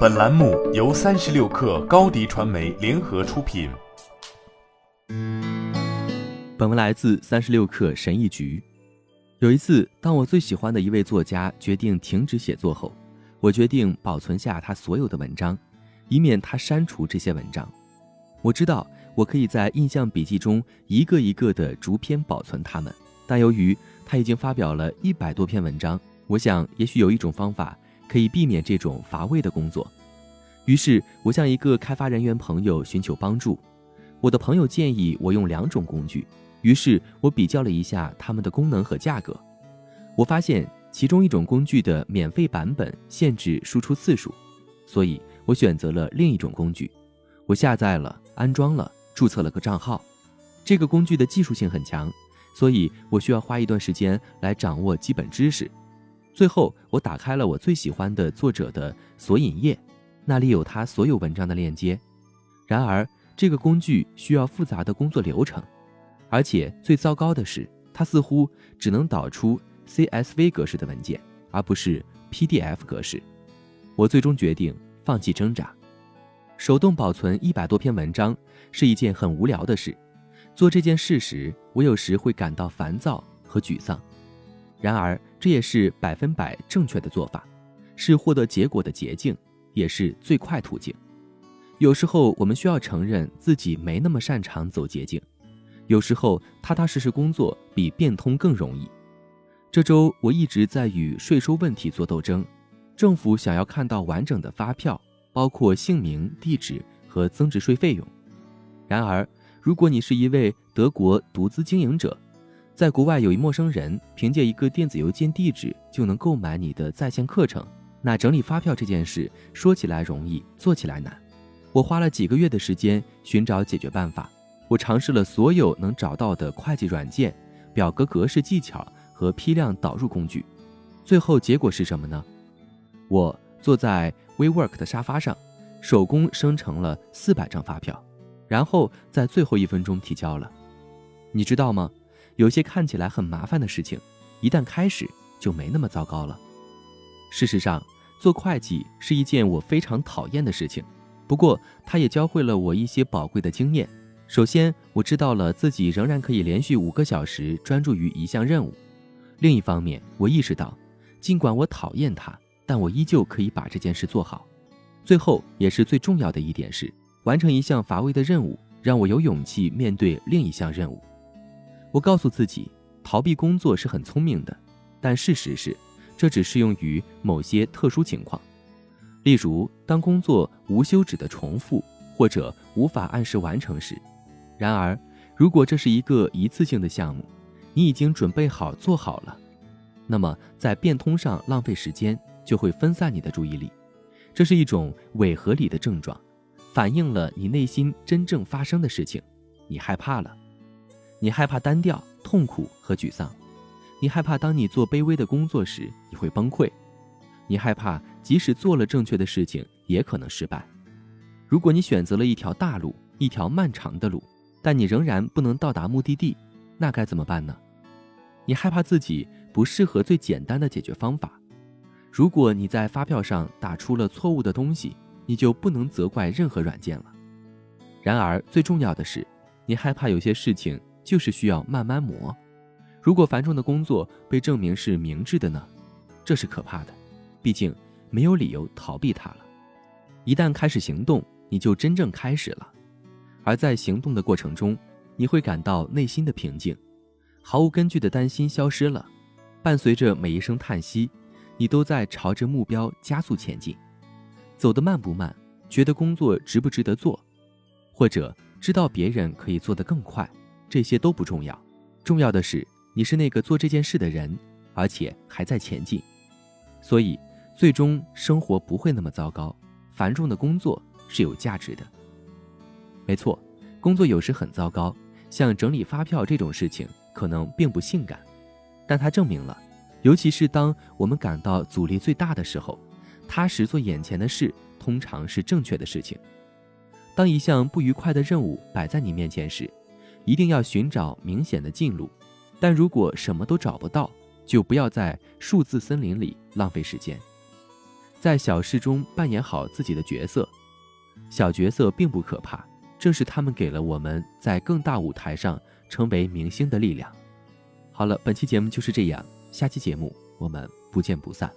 本栏目由三十六氪高低传媒联合出品。本文来自三十六氪神译局。有一次，当我最喜欢的一位作家决定停止写作后，我决定保存下他所有的文章，以免他删除这些文章。我知道我可以在印象笔记中一个一个的逐篇保存它们，但由于他已经发表了一百多篇文章，我想也许有一种方法可以避免这种乏味的工作。于是我向一个开发人员朋友寻求帮助。我的朋友建议我用两种工具。于是我比较了一下它们的功能和价格，我发现其中一种工具的免费版本限制输出次数，所以我选择了另一种工具。我下载了、安装了、注册了个账号。这个工具的技术性很强，所以我需要花一段时间来掌握基本知识。最后，我打开了我最喜欢的作者的索引页，那里有他所有文章的链接。然而，这个工具需要复杂的工作流程。而且最糟糕的是，它似乎只能导出 CSV 格式的文件，而不是 PDF 格式。我最终决定放弃挣扎。手动保存一百多篇文章是一件很无聊的事。做这件事时，我有时会感到烦躁和沮丧。然而，这也是百分百正确的做法，是获得结果的捷径，也是最快途径。有时候，我们需要承认自己没那么擅长走捷径。有时候踏踏实实工作比变通更容易。这周我一直在与税收问题做斗争，政府想要看到完整的发票，包括姓名、地址和增值税费用。然而，如果你是一位德国独资经营者，在国外有一陌生人凭借一个电子邮件地址就能购买你的在线课程，那整理发票这件事说起来容易，做起来难。我花了几个月的时间寻找解决办法。我尝试了所有能找到的会计软件、表格格式技巧和批量导入工具，最后结果是什么呢？我坐在 WeWork 的沙发上，手工生成了四百张发票，然后在最后一分钟提交了。你知道吗？有些看起来很麻烦的事情，一旦开始就没那么糟糕了。事实上，做会计是一件我非常讨厌的事情，不过它也教会了我一些宝贵的经验。首先，我知道了自己仍然可以连续五个小时专注于一项任务。另一方面，我意识到，尽管我讨厌它，但我依旧可以把这件事做好。最后，也是最重要的一点是，完成一项乏味的任务，让我有勇气面对另一项任务。我告诉自己，逃避工作是很聪明的，但事实是，这只适用于某些特殊情况，例如当工作无休止的重复，或者无法按时完成时。然而，如果这是一个一次性的项目，你已经准备好做好了，那么在变通上浪费时间就会分散你的注意力。这是一种伪合理的症状，反映了你内心真正发生的事情。你害怕了，你害怕单调、痛苦和沮丧，你害怕当你做卑微的工作时你会崩溃，你害怕即使做了正确的事情也可能失败。如果你选择了一条大路，一条漫长的路。但你仍然不能到达目的地，那该怎么办呢？你害怕自己不适合最简单的解决方法。如果你在发票上打出了错误的东西，你就不能责怪任何软件了。然而，最重要的是，你害怕有些事情就是需要慢慢磨。如果繁重的工作被证明是明智的呢？这是可怕的，毕竟没有理由逃避它了。一旦开始行动，你就真正开始了。而在行动的过程中，你会感到内心的平静，毫无根据的担心消失了，伴随着每一声叹息，你都在朝着目标加速前进。走得慢不慢，觉得工作值不值得做，或者知道别人可以做得更快，这些都不重要，重要的是你是那个做这件事的人，而且还在前进。所以，最终生活不会那么糟糕，繁重的工作是有价值的。没错，工作有时很糟糕，像整理发票这种事情可能并不性感，但它证明了，尤其是当我们感到阻力最大的时候，踏实做眼前的事通常是正确的事情。当一项不愉快的任务摆在你面前时，一定要寻找明显的进路，但如果什么都找不到，就不要在数字森林里浪费时间。在小事中扮演好自己的角色。小角色并不可怕，正是他们给了我们在更大舞台上成为明星的力量。好了，本期节目就是这样，下期节目我们不见不散。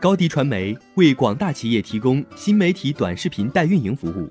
高迪传媒为广大企业提供新媒体短视频代运营服务，